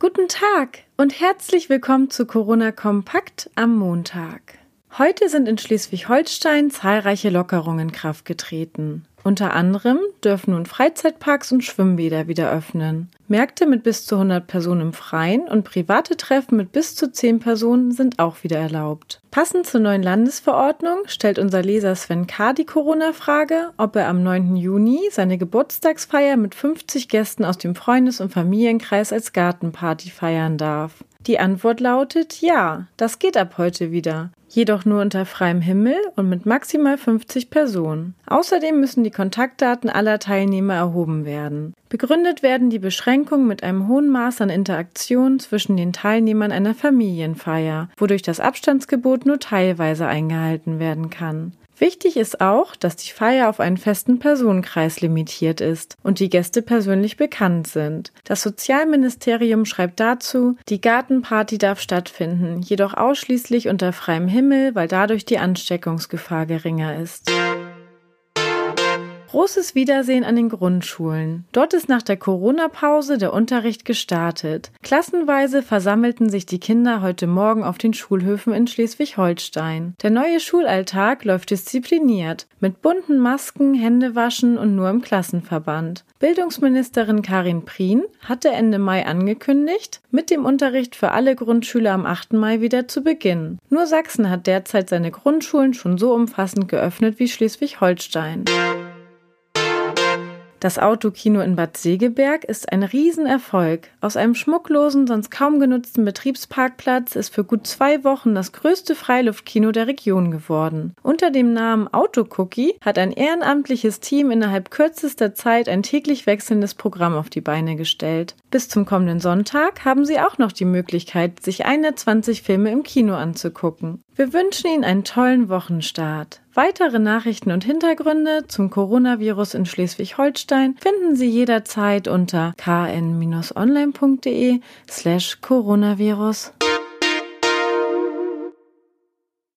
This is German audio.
Guten Tag und herzlich willkommen zu Corona Kompakt am Montag. Heute sind in Schleswig-Holstein zahlreiche Lockerungen in Kraft getreten. Unter anderem dürfen nun Freizeitparks und Schwimmbäder wieder öffnen. Märkte mit bis zu 100 Personen im Freien und private Treffen mit bis zu 10 Personen sind auch wieder erlaubt. Passend zur neuen Landesverordnung stellt unser Leser Sven K. die Corona-Frage, ob er am 9. Juni seine Geburtstagsfeier mit 50 Gästen aus dem Freundes- und Familienkreis als Gartenparty feiern darf. Die Antwort lautet ja, das geht ab heute wieder jedoch nur unter freiem Himmel und mit maximal 50 Personen. Außerdem müssen die Kontaktdaten aller Teilnehmer erhoben werden. Begründet werden die Beschränkungen mit einem hohen Maß an Interaktion zwischen den Teilnehmern einer Familienfeier, wodurch das Abstandsgebot nur teilweise eingehalten werden kann. Wichtig ist auch, dass die Feier auf einen festen Personenkreis limitiert ist und die Gäste persönlich bekannt sind. Das Sozialministerium schreibt dazu, die Gartenparty darf stattfinden, jedoch ausschließlich unter freiem Himmel, weil dadurch die Ansteckungsgefahr geringer ist. Großes Wiedersehen an den Grundschulen. Dort ist nach der Corona-Pause der Unterricht gestartet. Klassenweise versammelten sich die Kinder heute Morgen auf den Schulhöfen in Schleswig-Holstein. Der neue Schulalltag läuft diszipliniert, mit bunten Masken, Händewaschen und nur im Klassenverband. Bildungsministerin Karin Prien hatte Ende Mai angekündigt, mit dem Unterricht für alle Grundschüler am 8. Mai wieder zu beginnen. Nur Sachsen hat derzeit seine Grundschulen schon so umfassend geöffnet wie Schleswig-Holstein. Das Autokino in Bad Segeberg ist ein Riesenerfolg. Aus einem schmucklosen, sonst kaum genutzten Betriebsparkplatz ist für gut zwei Wochen das größte Freiluftkino der Region geworden. Unter dem Namen Autocookie hat ein ehrenamtliches Team innerhalb kürzester Zeit ein täglich wechselndes Programm auf die Beine gestellt. Bis zum kommenden Sonntag haben Sie auch noch die Möglichkeit, sich 120 Filme im Kino anzugucken. Wir wünschen Ihnen einen tollen Wochenstart. Weitere Nachrichten und Hintergründe zum Coronavirus in Schleswig-Holstein finden Sie jederzeit unter kn-online.de slash Coronavirus.